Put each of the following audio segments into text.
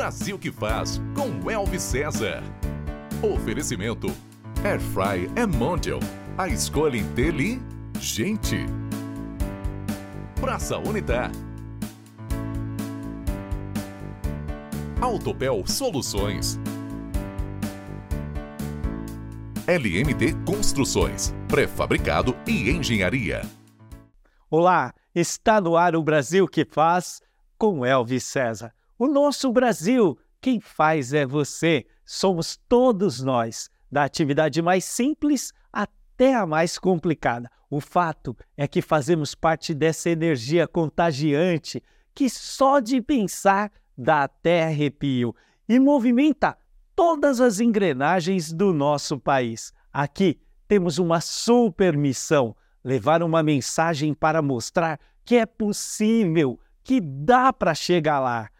Brasil que faz com Elvis César. Oferecimento Airfry é Mondial. A escolha inteligente. Praça Unitar. Autopel Soluções. LMT Construções, pré-fabricado e engenharia. Olá, está no ar o Brasil que faz com Elvis César. O nosso Brasil, quem faz é você, somos todos nós, da atividade mais simples até a mais complicada. O fato é que fazemos parte dessa energia contagiante que só de pensar dá até arrepio e movimenta todas as engrenagens do nosso país. Aqui temos uma super missão: levar uma mensagem para mostrar que é possível, que dá para chegar lá.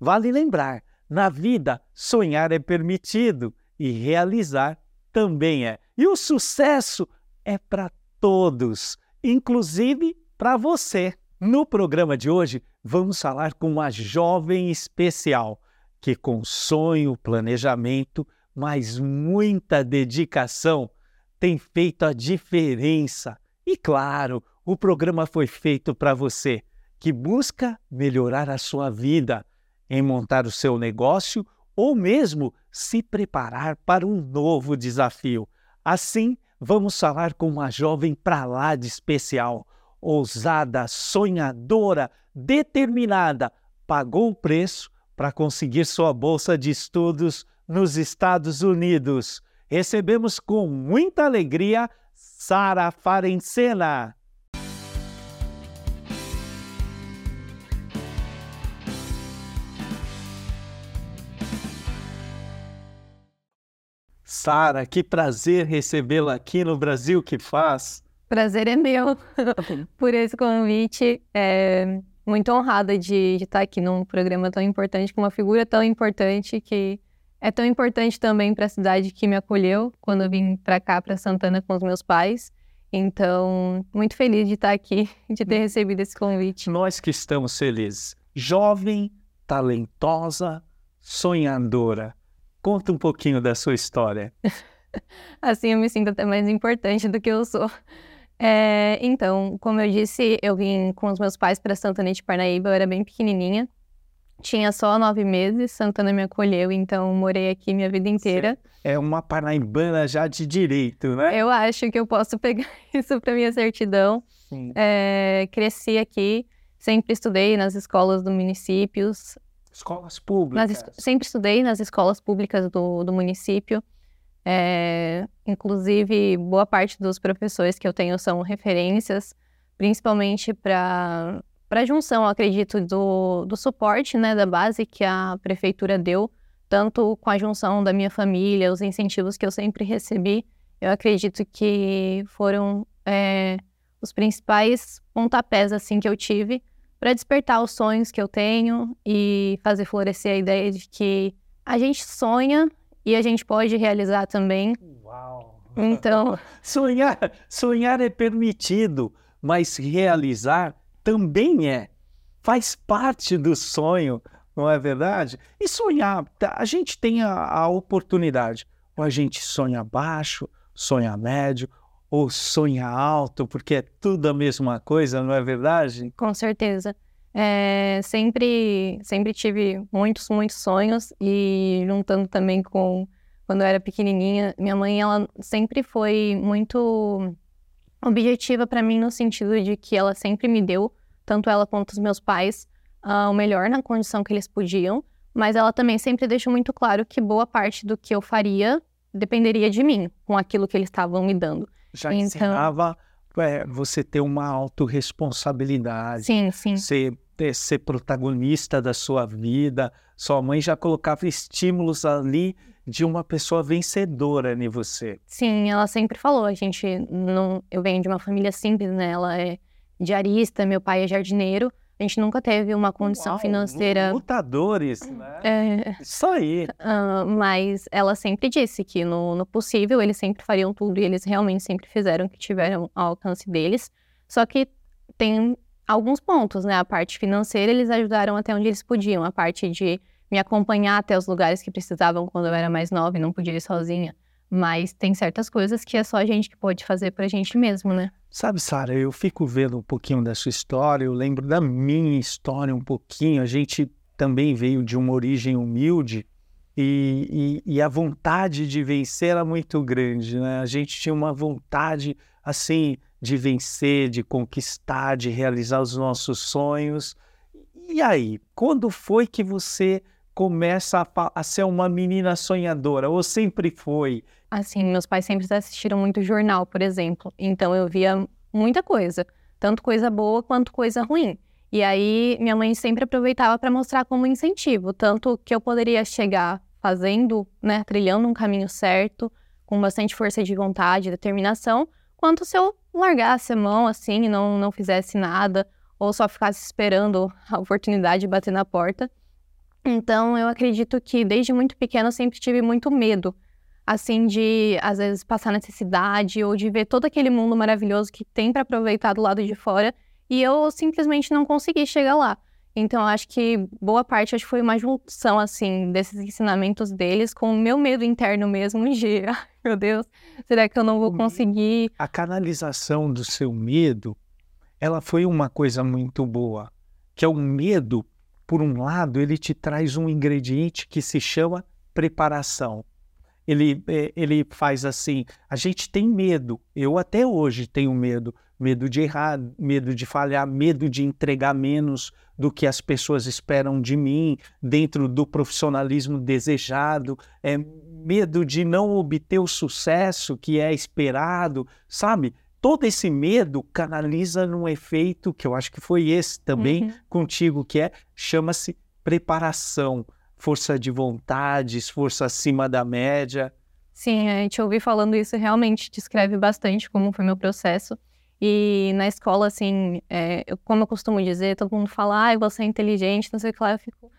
Vale lembrar: na vida, sonhar é permitido e realizar também é. E o sucesso é para todos, inclusive para você. No programa de hoje, vamos falar com uma jovem especial que com sonho, planejamento, mas muita dedicação, tem feito a diferença. E claro, o programa foi feito para você que busca melhorar a sua vida, em montar o seu negócio ou mesmo se preparar para um novo desafio. Assim, vamos falar com uma jovem para lá de especial, ousada, sonhadora, determinada, pagou o preço para conseguir sua bolsa de estudos nos Estados Unidos. Recebemos com muita alegria Sara Farencena. Sara, que prazer recebê-la aqui no Brasil que faz. Prazer é meu por esse convite. É, muito honrada de, de estar aqui num programa tão importante, com uma figura tão importante que é tão importante também para a cidade que me acolheu quando eu vim para cá, para Santana, com os meus pais. Então, muito feliz de estar aqui, de ter recebido esse convite. Nós que estamos felizes. Jovem, talentosa, sonhadora. Conta um pouquinho da sua história. assim eu me sinto até mais importante do que eu sou. É, então, como eu disse, eu vim com os meus pais para Santana de Parnaíba, eu era bem pequenininha. Tinha só nove meses, Santana me acolheu, então morei aqui minha vida inteira. É uma parnaibana já de direito, né? Eu acho que eu posso pegar isso para minha certidão. É, cresci aqui, sempre estudei nas escolas do município. Escolas públicas? Nas, sempre estudei nas escolas públicas do, do município. É, inclusive, boa parte dos professores que eu tenho são referências, principalmente para a junção, acredito, do, do suporte né, da base que a prefeitura deu, tanto com a junção da minha família, os incentivos que eu sempre recebi, eu acredito que foram é, os principais pontapés assim que eu tive para despertar os sonhos que eu tenho e fazer florescer a ideia de que a gente sonha e a gente pode realizar também. Uau! Então. sonhar, sonhar é permitido, mas realizar também é. Faz parte do sonho, não é verdade? E sonhar, tá, a gente tem a, a oportunidade. Ou a gente sonha baixo, sonha médio, ou sonha alto, porque é tudo a mesma coisa, não é verdade? Com certeza. É, sempre, sempre tive muitos, muitos sonhos e juntando também com quando eu era pequenininha, minha mãe ela sempre foi muito objetiva para mim no sentido de que ela sempre me deu, tanto ela quanto os meus pais, uh, o melhor na condição que eles podiam, mas ela também sempre deixou muito claro que boa parte do que eu faria dependeria de mim, com aquilo que eles estavam me dando. Já então... ensinava é, você ter uma autorresponsabilidade. Sim, sim. Ser ter, ser protagonista da sua vida. Sua mãe já colocava estímulos ali de uma pessoa vencedora em você. Sim, ela sempre falou. A gente não, eu venho de uma família simples, né? Ela é diarista, meu pai é jardineiro. A gente nunca teve uma condição Uau, financeira. Lutadores, né? É... Isso aí. Uh, mas ela sempre disse que no, no possível eles sempre fariam tudo e eles realmente sempre fizeram o que tiveram ao alcance deles. Só que tem alguns pontos, né? A parte financeira eles ajudaram até onde eles podiam, a parte de me acompanhar até os lugares que precisavam quando eu era mais nova e não podia ir sozinha. Mas tem certas coisas que é só a gente que pode fazer pra gente mesmo, né? Sabe, Sara, eu fico vendo um pouquinho da sua história, eu lembro da minha história um pouquinho. A gente também veio de uma origem humilde e, e, e a vontade de vencer era muito grande, né? A gente tinha uma vontade, assim, de vencer, de conquistar, de realizar os nossos sonhos. E aí, quando foi que você começa a, a, ser uma menina sonhadora? Ou sempre foi? Assim, meus pais sempre assistiram muito jornal, por exemplo. Então eu via muita coisa, tanto coisa boa quanto coisa ruim. E aí minha mãe sempre aproveitava para mostrar como incentivo, tanto que eu poderia chegar fazendo, né, trilhando um caminho certo, com bastante força de vontade, determinação, quanto se eu largasse a mão assim e não, não fizesse nada, ou só ficasse esperando a oportunidade de bater na porta. Então, eu acredito que desde muito pequena eu sempre tive muito medo, assim, de às vezes passar necessidade ou de ver todo aquele mundo maravilhoso que tem para aproveitar do lado de fora e eu simplesmente não consegui chegar lá. Então, acho que boa parte acho que foi uma junção, assim, desses ensinamentos deles com o meu medo interno mesmo de, ai, meu Deus, será que eu não vou conseguir? A canalização do seu medo, ela foi uma coisa muito boa, que é o medo por um lado, ele te traz um ingrediente que se chama preparação. Ele, é, ele faz assim: a gente tem medo, eu até hoje tenho medo, medo de errar, medo de falhar, medo de entregar menos do que as pessoas esperam de mim, dentro do profissionalismo desejado, é, medo de não obter o sucesso que é esperado, sabe? todo esse medo canaliza num efeito que eu acho que foi esse também uhum. contigo, que é chama-se preparação, força de vontade, esforço acima da média. Sim, a gente ouvi falando isso realmente descreve bastante como foi meu processo. E na escola, assim, é, eu, como eu costumo dizer, todo mundo fala, ah, você é inteligente, não sei o que lá, eu fico,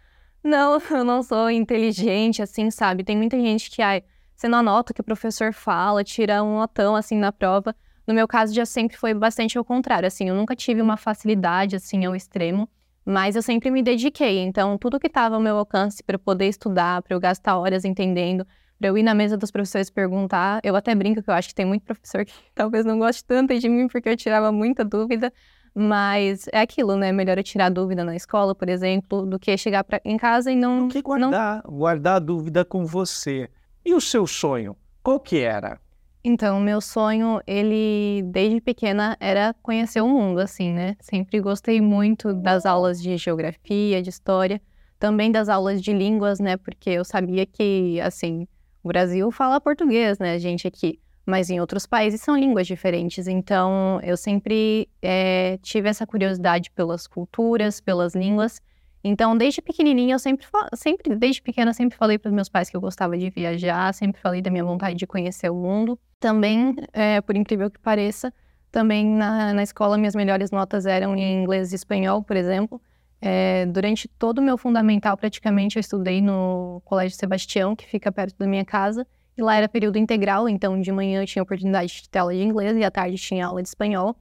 não, eu não sou inteligente, assim, sabe? Tem muita gente que, ai, você não anota o que o professor fala, tira um notão, assim, na prova. No meu caso, já sempre foi bastante ao contrário, assim, eu nunca tive uma facilidade, assim, ao extremo, mas eu sempre me dediquei. Então, tudo que estava ao meu alcance para eu poder estudar, para eu gastar horas entendendo, para eu ir na mesa dos professores perguntar, eu até brinco que eu acho que tem muito professor que talvez não goste tanto de mim porque eu tirava muita dúvida, mas é aquilo, né? Melhor eu tirar dúvida na escola, por exemplo, do que chegar pra, em casa e não. Do que guardar, não... guardar a dúvida com você. E o seu sonho? Qual que era? Então, meu sonho, ele desde pequena era conhecer o mundo, assim, né? Sempre gostei muito das aulas de geografia, de história, também das aulas de línguas, né? Porque eu sabia que, assim, o Brasil fala português, né, gente aqui, mas em outros países são línguas diferentes. Então, eu sempre é, tive essa curiosidade pelas culturas, pelas línguas. Então, desde pequenininha, eu sempre, sempre desde pequena, sempre falei para os meus pais que eu gostava de viajar, sempre falei da minha vontade de conhecer o mundo. Também, é, por incrível que pareça, também na, na escola minhas melhores notas eram em inglês e espanhol, por exemplo. É, durante todo o meu fundamental, praticamente, eu estudei no Colégio Sebastião, que fica perto da minha casa. E lá era período integral, então de manhã eu tinha oportunidade de ter aula de inglês e à tarde tinha aula de espanhol.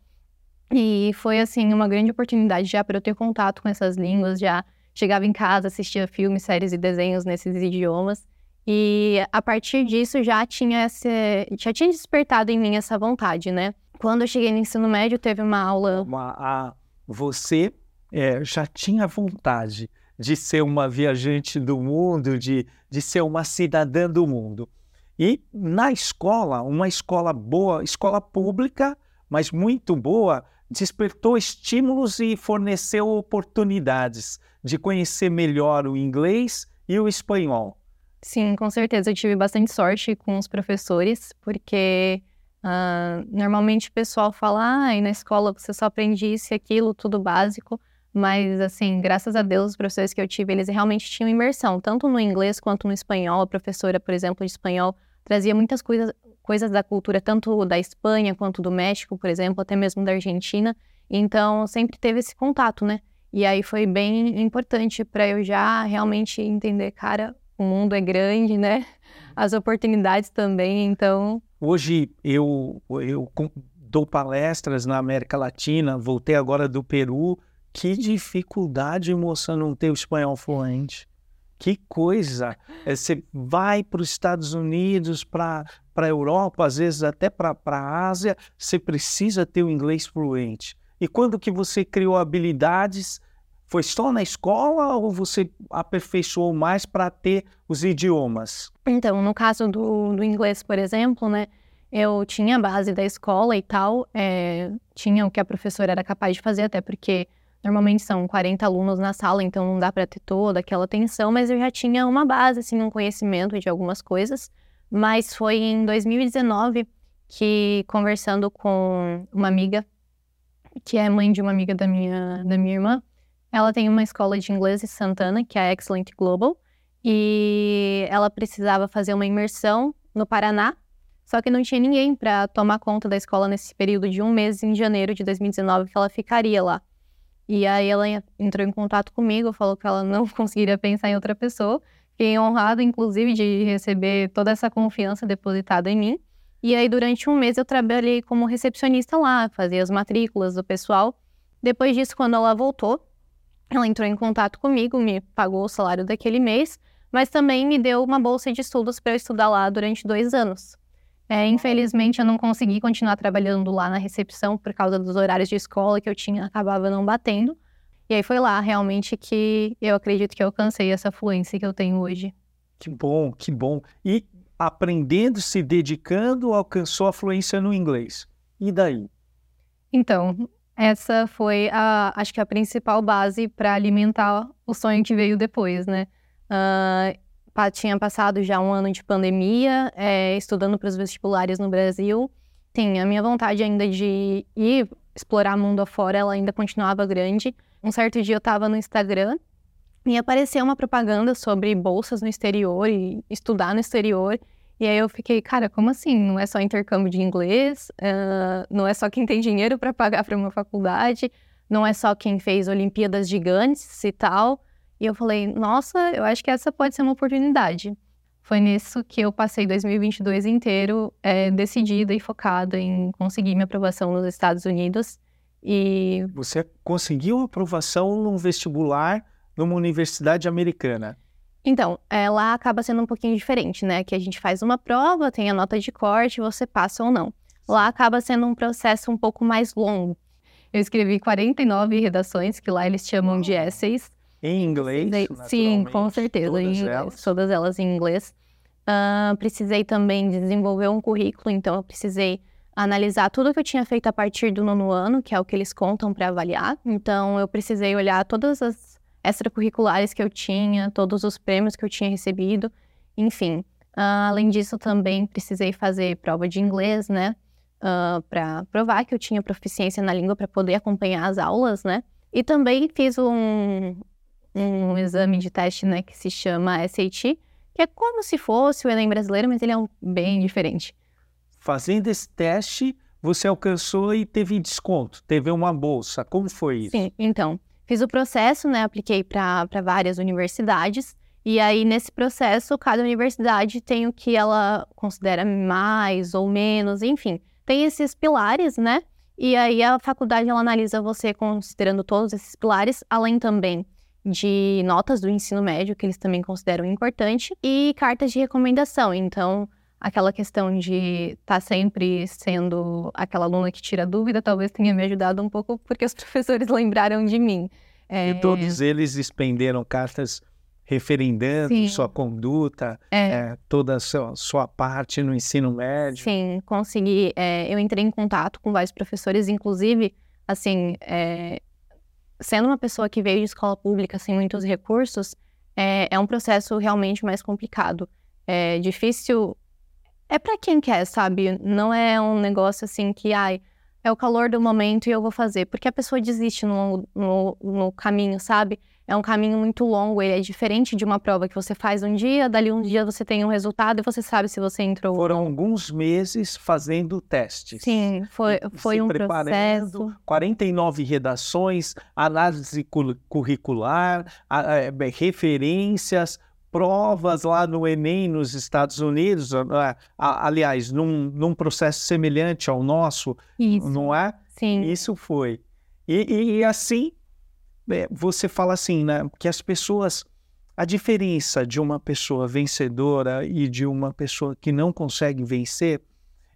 E foi, assim, uma grande oportunidade já para eu ter contato com essas línguas, já chegava em casa, assistia filmes, séries e desenhos nesses idiomas. E a partir disso já tinha esse, já tinha despertado em mim essa vontade, né? Quando eu cheguei no ensino médio, teve uma aula. Uma, a, você é, já tinha vontade de ser uma viajante do mundo, de, de ser uma cidadã do mundo. E na escola, uma escola boa, escola pública, mas muito boa, despertou estímulos e forneceu oportunidades de conhecer melhor o inglês e o espanhol. Sim, com certeza. Eu tive bastante sorte com os professores, porque uh, normalmente o pessoal fala, ah, na escola você só aprende isso e aquilo, tudo básico. Mas, assim, graças a Deus, os professores que eu tive, eles realmente tinham imersão, tanto no inglês quanto no espanhol. A professora, por exemplo, de espanhol, trazia muitas coisas, coisas da cultura, tanto da Espanha quanto do México, por exemplo, até mesmo da Argentina. Então, sempre teve esse contato, né? E aí foi bem importante para eu já realmente entender, cara, o mundo é grande, né? As oportunidades também, então. Hoje eu, eu dou palestras na América Latina, voltei agora do Peru. Que dificuldade, moça, não ter o espanhol fluente. Que coisa! É, você vai para os Estados Unidos, para a Europa, às vezes até para a Ásia, você precisa ter o inglês fluente. E quando que você criou habilidades, foi só na escola ou você aperfeiçoou mais para ter os idiomas? Então, no caso do, do inglês, por exemplo, né, eu tinha a base da escola e tal, é, tinha o que a professora era capaz de fazer, até porque Normalmente são 40 alunos na sala, então não dá para ter toda aquela atenção, mas eu já tinha uma base, assim, um conhecimento de algumas coisas. Mas foi em 2019 que, conversando com uma amiga, que é mãe de uma amiga da minha, da minha irmã, ela tem uma escola de inglês em Santana, que é a Excellent Global, e ela precisava fazer uma imersão no Paraná, só que não tinha ninguém para tomar conta da escola nesse período de um mês em janeiro de 2019 que ela ficaria lá. E aí ela entrou em contato comigo, falou que ela não conseguiria pensar em outra pessoa. Fiquei honrada, inclusive, de receber toda essa confiança depositada em mim. E aí, durante um mês, eu trabalhei como recepcionista lá, fazia as matrículas do pessoal. Depois disso, quando ela voltou, ela entrou em contato comigo, me pagou o salário daquele mês, mas também me deu uma bolsa de estudos para eu estudar lá durante dois anos. É, infelizmente, eu não consegui continuar trabalhando lá na recepção por causa dos horários de escola que eu tinha, acabava não batendo. E aí foi lá realmente que eu acredito que eu alcancei essa fluência que eu tenho hoje. Que bom, que bom. E aprendendo, se dedicando, alcançou a fluência no inglês. E daí? Então, essa foi a, acho que a principal base para alimentar o sonho que veio depois, né? Uh, tinha passado já um ano de pandemia, é, estudando para os vestibulares no Brasil. Sim, a minha vontade ainda de ir explorar mundo afora, ela ainda continuava grande. Um certo dia eu estava no Instagram e apareceu uma propaganda sobre bolsas no exterior e estudar no exterior. E aí eu fiquei, cara, como assim? Não é só intercâmbio de inglês, uh, não é só quem tem dinheiro para pagar para uma faculdade, não é só quem fez Olimpíadas gigantes e tal. E eu falei, nossa, eu acho que essa pode ser uma oportunidade. Foi nisso que eu passei 2022 inteiro é, decidida e focada em conseguir minha aprovação nos Estados Unidos. E você conseguiu aprovação num vestibular numa universidade americana? Então, é, lá acaba sendo um pouquinho diferente, né? Que a gente faz uma prova, tem a nota de corte, você passa ou não. Lá acaba sendo um processo um pouco mais longo. Eu escrevi 49 redações, que lá eles chamam de essays. Em inglês? sim, com certeza. Todas, em elas. todas elas em inglês. Uh, precisei também desenvolver um currículo, então eu precisei analisar tudo que eu tinha feito a partir do nono ano, que é o que eles contam para avaliar. Então eu precisei olhar todas as extracurriculares que eu tinha, todos os prêmios que eu tinha recebido, enfim. Uh, além disso, também precisei fazer prova de inglês, né? Uh, para provar que eu tinha proficiência na língua para poder acompanhar as aulas, né? E também fiz um, um exame de teste, né, que se chama SAT, que é como se fosse o Enem brasileiro, mas ele é um, bem diferente. Fazendo esse teste, você alcançou e teve desconto, teve uma bolsa. Como foi isso? Sim, então, fiz o processo, né, apliquei para várias universidades, e aí nesse processo, cada universidade tem o que ela considera mais ou menos, enfim, tem esses pilares, né? E aí a faculdade ela analisa você considerando todos esses pilares, além também de notas do ensino médio, que eles também consideram importante, e cartas de recomendação. Então, aquela questão de estar tá sempre sendo aquela aluna que tira dúvida, talvez tenha me ajudado um pouco, porque os professores lembraram de mim. É... E todos eles expenderam cartas referendando Sim. sua conduta, é. É, toda a sua, sua, parte no ensino médio. Sim, consegui. É, eu entrei em contato com vários professores, inclusive, assim, é, sendo uma pessoa que veio de escola pública sem muitos recursos, é, é um processo realmente mais complicado. É difícil. É para quem quer, sabe? Não é um negócio assim que, ai, é o calor do momento e eu vou fazer. Porque a pessoa desiste no, no, no caminho, sabe? É um caminho muito longo, ele é diferente de uma prova que você faz um dia, dali um dia você tem um resultado e você sabe se você entrou. Foram alguns meses fazendo testes. Sim, foi, foi um processo. 49 redações, análise curricular, é, referências, provas lá no Enem nos Estados Unidos, aliás, num, num processo semelhante ao nosso, Isso. não é? Sim. Isso foi. E, e, e assim você fala assim, né, que as pessoas a diferença de uma pessoa vencedora e de uma pessoa que não consegue vencer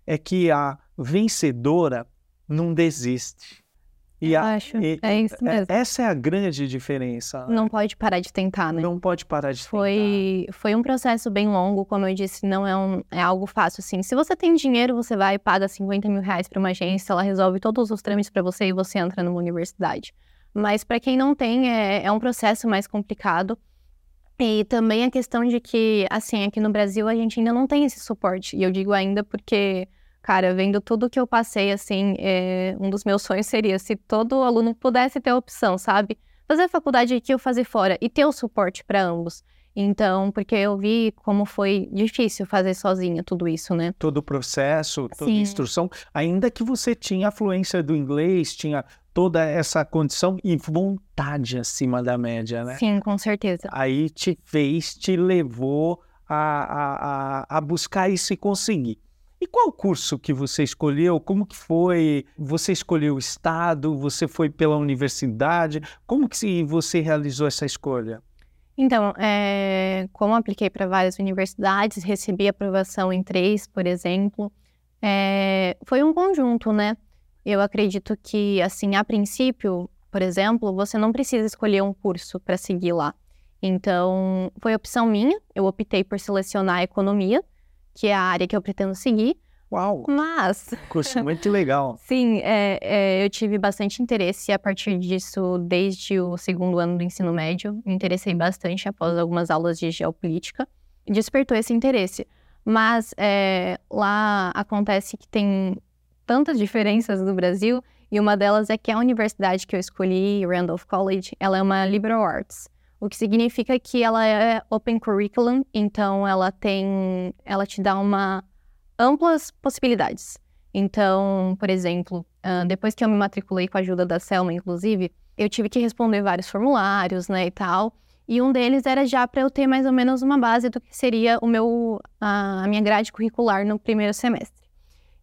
é que a vencedora não desiste. E a, acho, e, é isso é, mesmo. Essa é a grande diferença. Não pode parar de tentar, né? Não pode parar de foi, tentar. Foi um processo bem longo, como eu disse, não é, um, é algo fácil, assim. Se você tem dinheiro, você vai e paga 50 mil reais para uma agência, ela resolve todos os trâmites para você e você entra numa universidade. Mas para quem não tem, é, é um processo mais complicado. E também a questão de que, assim, aqui no Brasil a gente ainda não tem esse suporte. E eu digo ainda porque Cara, vendo tudo que eu passei, assim, é, um dos meus sonhos seria se todo aluno pudesse ter a opção, sabe? Fazer a faculdade aqui ou fazer fora e ter o suporte para ambos. Então, porque eu vi como foi difícil fazer sozinha tudo isso, né? Todo o processo, toda Sim. a instrução, ainda que você tinha a fluência do inglês, tinha toda essa condição e vontade acima da média, né? Sim, com certeza. Aí te fez, te levou a, a, a, buscar isso e conseguir. E qual curso que você escolheu? Como que foi? Você escolheu o estado? Você foi pela universidade? Como que você realizou essa escolha? Então, é, como apliquei para várias universidades, recebi aprovação em três, por exemplo, é, foi um conjunto, né? Eu acredito que, assim, a princípio, por exemplo, você não precisa escolher um curso para seguir lá. Então, foi opção minha, eu optei por selecionar a economia, que é a área que eu pretendo seguir. Uau! Mas. Curso muito legal. Sim, é, é, eu tive bastante interesse a partir disso desde o segundo ano do ensino médio. Me interessei bastante após algumas aulas de geopolítica. Despertou esse interesse. Mas é, lá acontece que tem tantas diferenças no Brasil, e uma delas é que a universidade que eu escolhi, Randolph College, ela é uma liberal arts o que significa que ela é open curriculum, então ela tem, ela te dá uma amplas possibilidades. Então, por exemplo, depois que eu me matriculei com a ajuda da Selma, inclusive, eu tive que responder vários formulários, né, e tal. E um deles era já para eu ter mais ou menos uma base do que seria o meu, a minha grade curricular no primeiro semestre.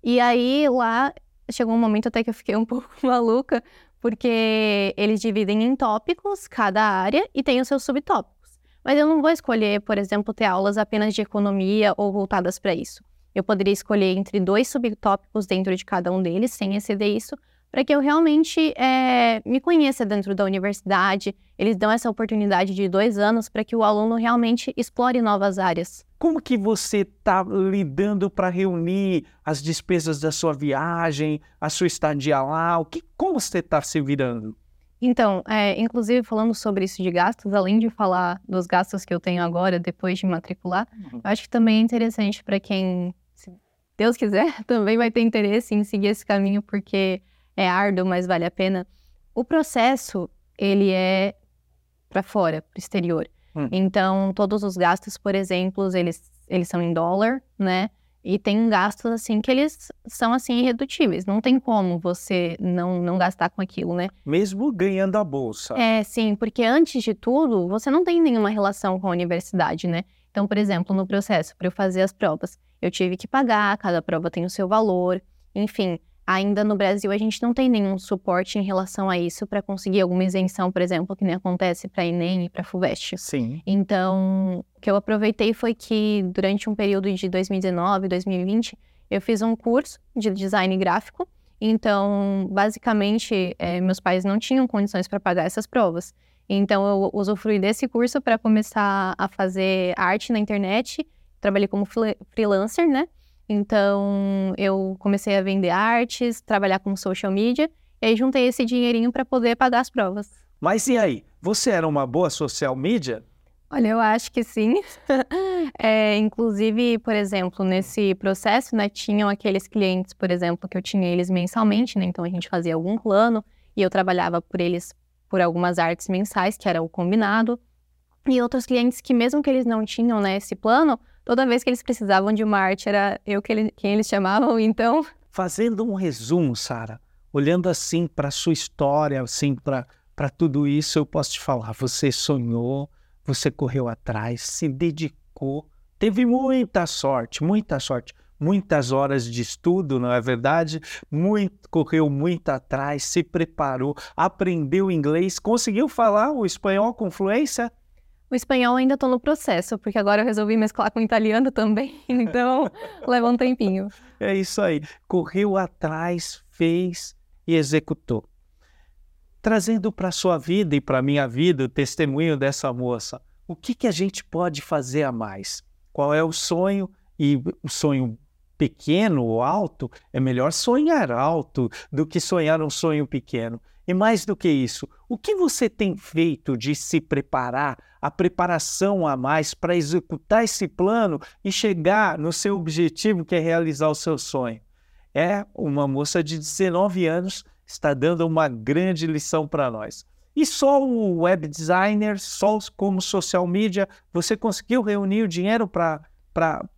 E aí lá chegou um momento até que eu fiquei um pouco maluca, porque eles dividem em tópicos cada área e tem os seus subtópicos. Mas eu não vou escolher, por exemplo, ter aulas apenas de economia ou voltadas para isso. Eu poderia escolher entre dois subtópicos dentro de cada um deles, sem exceder isso, para que eu realmente é, me conheça dentro da universidade. Eles dão essa oportunidade de dois anos para que o aluno realmente explore novas áreas. Como que você está lidando para reunir as despesas da sua viagem, a sua estadia lá? O que, como você está se virando? Então, é, inclusive falando sobre isso de gastos, além de falar dos gastos que eu tenho agora depois de matricular, uhum. eu acho que também é interessante para quem, se Deus quiser, também vai ter interesse em seguir esse caminho, porque é árduo, mas vale a pena. O processo, ele é para fora, para o exterior. Hum. Então, todos os gastos, por exemplo, eles, eles são em dólar, né? E tem gastos, assim, que eles são, assim, irredutíveis. Não tem como você não, não gastar com aquilo, né? Mesmo ganhando a bolsa. É, sim, porque antes de tudo, você não tem nenhuma relação com a universidade, né? Então, por exemplo, no processo, para eu fazer as provas, eu tive que pagar, cada prova tem o seu valor, enfim ainda no Brasil a gente não tem nenhum suporte em relação a isso para conseguir alguma isenção, por exemplo, que nem acontece para Enem e para Fuvest. Sim. Então, o que eu aproveitei foi que durante um período de 2019, 2020, eu fiz um curso de design gráfico. Então, basicamente, é, meus pais não tinham condições para pagar essas provas. Então, eu usufruí desse curso para começar a fazer arte na internet. Trabalhei como freelancer, né? Então, eu comecei a vender artes, trabalhar com social media, e aí juntei esse dinheirinho para poder pagar as provas. Mas e aí? Você era uma boa social media? Olha, eu acho que sim. é, inclusive, por exemplo, nesse processo, né, tinham aqueles clientes, por exemplo, que eu tinha eles mensalmente, né? Então a gente fazia algum plano e eu trabalhava por eles por algumas artes mensais, que era o combinado. E outros clientes que, mesmo que eles não tinham né, esse plano, toda vez que eles precisavam de uma arte, era eu que ele, quem eles chamavam, então. Fazendo um resumo, Sara, olhando assim para a sua história, assim para tudo isso, eu posso te falar: você sonhou, você correu atrás, se dedicou, teve muita sorte, muita sorte. Muitas horas de estudo, não é verdade? Muito, correu muito atrás, se preparou, aprendeu inglês, conseguiu falar o espanhol com fluência? O espanhol ainda estou no processo, porque agora eu resolvi mesclar com o italiano também, então leva um tempinho. É isso aí. Correu atrás, fez e executou. Trazendo para a sua vida e para a minha vida o testemunho dessa moça, o que, que a gente pode fazer a mais? Qual é o sonho? E o sonho pequeno ou alto, é melhor sonhar alto do que sonhar um sonho pequeno. E mais do que isso, o que você tem feito de se preparar, a preparação a mais para executar esse plano e chegar no seu objetivo, que é realizar o seu sonho? É uma moça de 19 anos está dando uma grande lição para nós. E só o web designer, só como social media, você conseguiu reunir o dinheiro para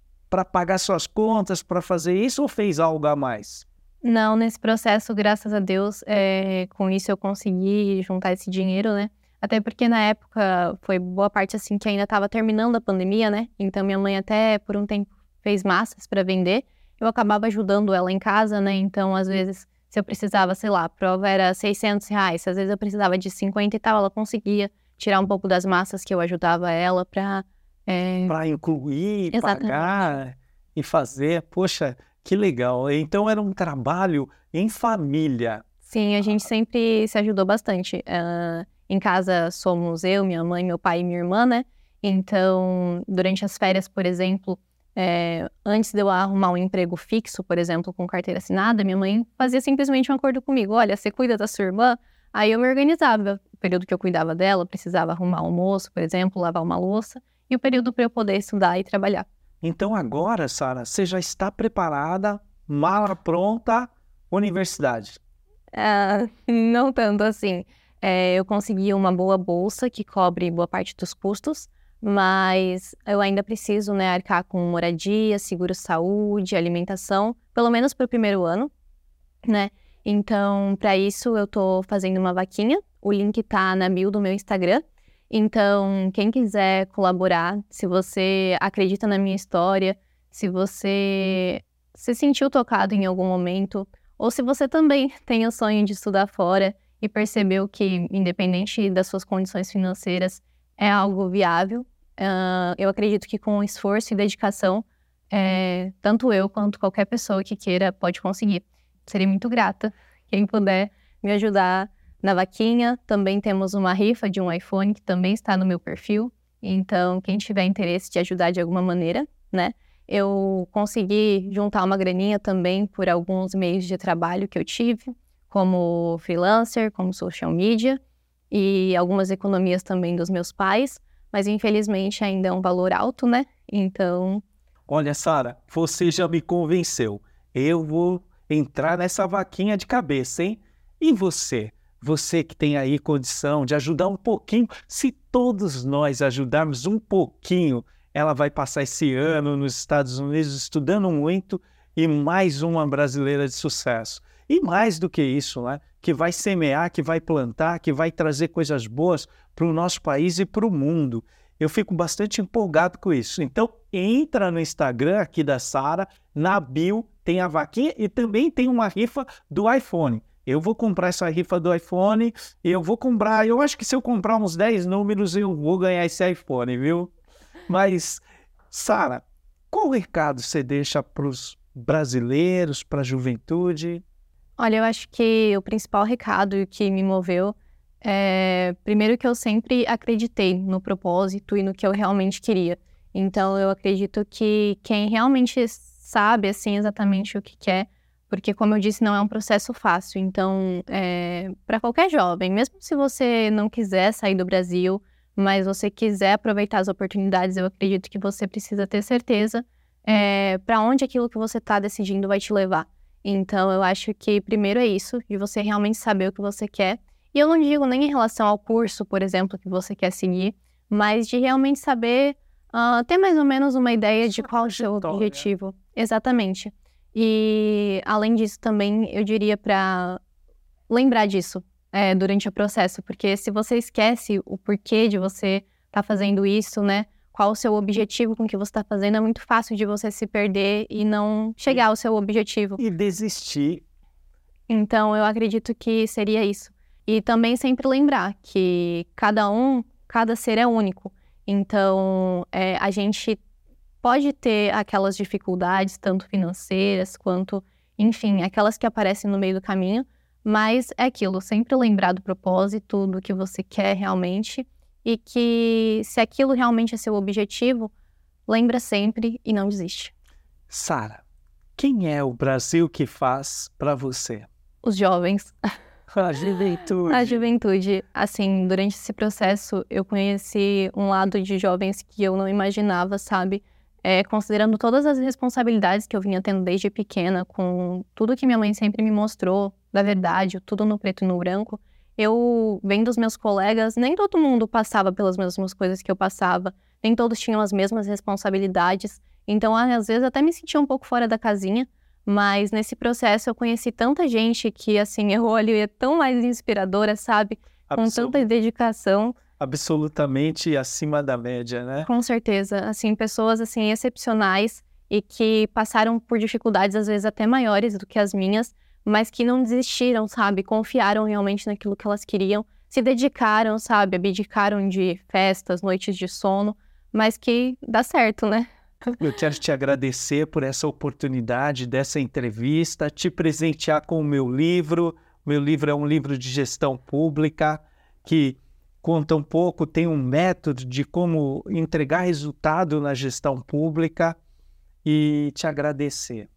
pagar suas contas, para fazer isso ou fez algo a mais? Não, nesse processo, graças a Deus, é, com isso eu consegui juntar esse dinheiro, né? Até porque na época foi boa parte assim que ainda estava terminando a pandemia, né? Então minha mãe até por um tempo fez massas para vender. Eu acabava ajudando ela em casa, né? Então às vezes se eu precisava, sei lá, a prova era 600 reais, às vezes eu precisava de 50 e tal, ela conseguia tirar um pouco das massas que eu ajudava ela para é... para incluir, Exatamente. pagar e fazer. Poxa, que legal. Então era um trabalho em família. Sim, a gente sempre se ajudou bastante. Uh, em casa somos eu, minha mãe, meu pai e minha irmã, né? Então, durante as férias, por exemplo, é, antes de eu arrumar um emprego fixo, por exemplo, com carteira assinada, minha mãe fazia simplesmente um acordo comigo: olha, você cuida da sua irmã? Aí eu me organizava. O período que eu cuidava dela, precisava arrumar almoço, por exemplo, lavar uma louça, e o período para eu poder estudar e trabalhar. Então agora, Sara, você já está preparada, mala pronta, universidade? Uh, não tanto assim. É, eu consegui uma boa bolsa que cobre boa parte dos custos, mas eu ainda preciso né, arcar com moradia, seguro-saúde, alimentação, pelo menos para o primeiro ano, né? Então, para isso, eu estou fazendo uma vaquinha. O link está na bio do meu Instagram. Então, quem quiser colaborar, se você acredita na minha história, se você se sentiu tocado em algum momento, ou se você também tem o sonho de estudar fora e percebeu que, independente das suas condições financeiras, é algo viável, uh, eu acredito que com esforço e dedicação, é, tanto eu quanto qualquer pessoa que queira pode conseguir. Seria muito grata quem puder me ajudar na vaquinha também temos uma rifa de um iPhone que também está no meu perfil. Então, quem tiver interesse de ajudar de alguma maneira, né? Eu consegui juntar uma graninha também por alguns meios de trabalho que eu tive, como freelancer, como social media, e algumas economias também dos meus pais, mas infelizmente ainda é um valor alto, né? Então. Olha, Sara, você já me convenceu. Eu vou entrar nessa vaquinha de cabeça, hein? E você? Você que tem aí condição de ajudar um pouquinho, se todos nós ajudarmos um pouquinho, ela vai passar esse ano nos Estados Unidos estudando muito e mais uma brasileira de sucesso. E mais do que isso, né? que vai semear, que vai plantar, que vai trazer coisas boas para o nosso país e para o mundo. Eu fico bastante empolgado com isso. Então, entra no Instagram aqui da Sara, na bio tem a vaquinha e também tem uma rifa do iPhone eu vou comprar essa rifa do iPhone, eu vou comprar, eu acho que se eu comprar uns 10 números, eu vou ganhar esse iPhone, viu? Mas, Sara, qual recado você deixa para os brasileiros, para a juventude? Olha, eu acho que o principal recado que me moveu é, primeiro, que eu sempre acreditei no propósito e no que eu realmente queria. Então, eu acredito que quem realmente sabe, assim, exatamente o que quer, porque, como eu disse, não é um processo fácil. Então, é, para qualquer jovem, mesmo se você não quiser sair do Brasil, mas você quiser aproveitar as oportunidades, eu acredito que você precisa ter certeza é, para onde aquilo que você está decidindo vai te levar. Então, eu acho que primeiro é isso, de você realmente saber o que você quer. E eu não digo nem em relação ao curso, por exemplo, que você quer seguir, mas de realmente saber, uh, ter mais ou menos uma ideia de qual é o seu objetivo. Exatamente. E, além disso, também eu diria para lembrar disso é, durante o processo, porque se você esquece o porquê de você estar tá fazendo isso, né? Qual o seu objetivo com o que você está fazendo, é muito fácil de você se perder e não chegar ao seu objetivo. E desistir. Então, eu acredito que seria isso. E também sempre lembrar que cada um, cada ser é único. Então, é, a gente pode ter aquelas dificuldades, tanto financeiras quanto, enfim, aquelas que aparecem no meio do caminho, mas é aquilo, sempre lembrar do propósito, do que você quer realmente e que se aquilo realmente é seu objetivo, lembra sempre e não desiste. Sara, quem é o Brasil que faz para você? Os jovens. A juventude. A juventude. Assim, durante esse processo, eu conheci um lado de jovens que eu não imaginava, sabe? É, considerando todas as responsabilidades que eu vinha tendo desde pequena, com tudo que minha mãe sempre me mostrou, da verdade, tudo no preto e no branco, eu, vendo os meus colegas, nem todo mundo passava pelas mesmas coisas que eu passava, nem todos tinham as mesmas responsabilidades. Então, às vezes, até me sentia um pouco fora da casinha, mas nesse processo eu conheci tanta gente que, assim, errou ali, é tão mais inspiradora, sabe? Com tanta dedicação absolutamente acima da média, né? Com certeza, assim, pessoas assim excepcionais e que passaram por dificuldades às vezes até maiores do que as minhas, mas que não desistiram, sabe? Confiaram realmente naquilo que elas queriam, se dedicaram, sabe? Abdicaram de festas, noites de sono, mas que dá certo, né? Eu quero te agradecer por essa oportunidade dessa entrevista, te presentear com o meu livro. Meu livro é um livro de gestão pública que conta um pouco, tem um método de como entregar resultado na gestão pública e te agradecer.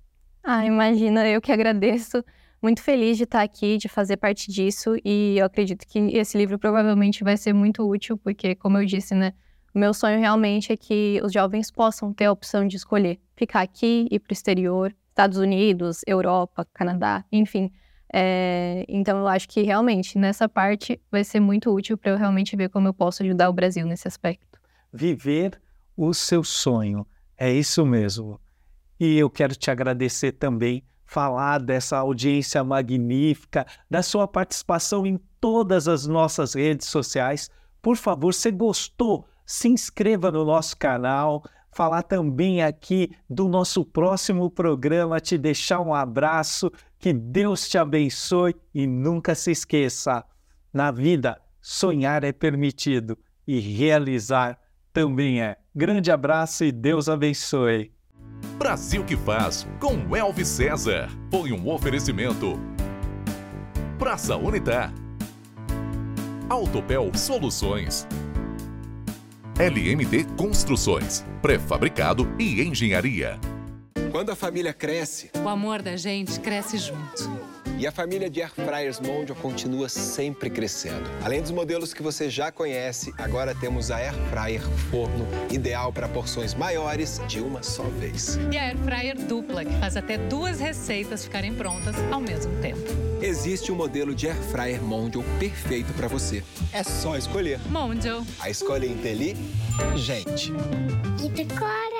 Ah, imagina, eu que agradeço. Muito feliz de estar aqui, de fazer parte disso e eu acredito que esse livro provavelmente vai ser muito útil, porque, como eu disse, né, o meu sonho realmente é que os jovens possam ter a opção de escolher ficar aqui, ir para o exterior, Estados Unidos, Europa, Canadá, enfim, é, então, eu acho que realmente nessa parte vai ser muito útil para eu realmente ver como eu posso ajudar o Brasil nesse aspecto. Viver o seu sonho, é isso mesmo. E eu quero te agradecer também, falar dessa audiência magnífica, da sua participação em todas as nossas redes sociais. Por favor, se gostou, se inscreva no nosso canal, falar também aqui do nosso próximo programa, te deixar um abraço, que Deus te abençoe e nunca se esqueça: na vida, sonhar é permitido e realizar também é. Grande abraço e Deus abençoe. Brasil que faz com Elvis César. Foi um oferecimento. Praça Unitar. Autopel Soluções. LMD Construções, pré-fabricado e engenharia. Quando a família cresce, o amor da gente cresce junto. E a família de Air Fryers Mondial continua sempre crescendo. Além dos modelos que você já conhece, agora temos a Air Fryer Forno, ideal para porções maiores de uma só vez. E a Air Fryer Dupla, que faz até duas receitas ficarem prontas ao mesmo tempo. Existe um modelo de Air Fryer Mondial perfeito para você. É só escolher. Mondial. A escolha inteligente. E decora.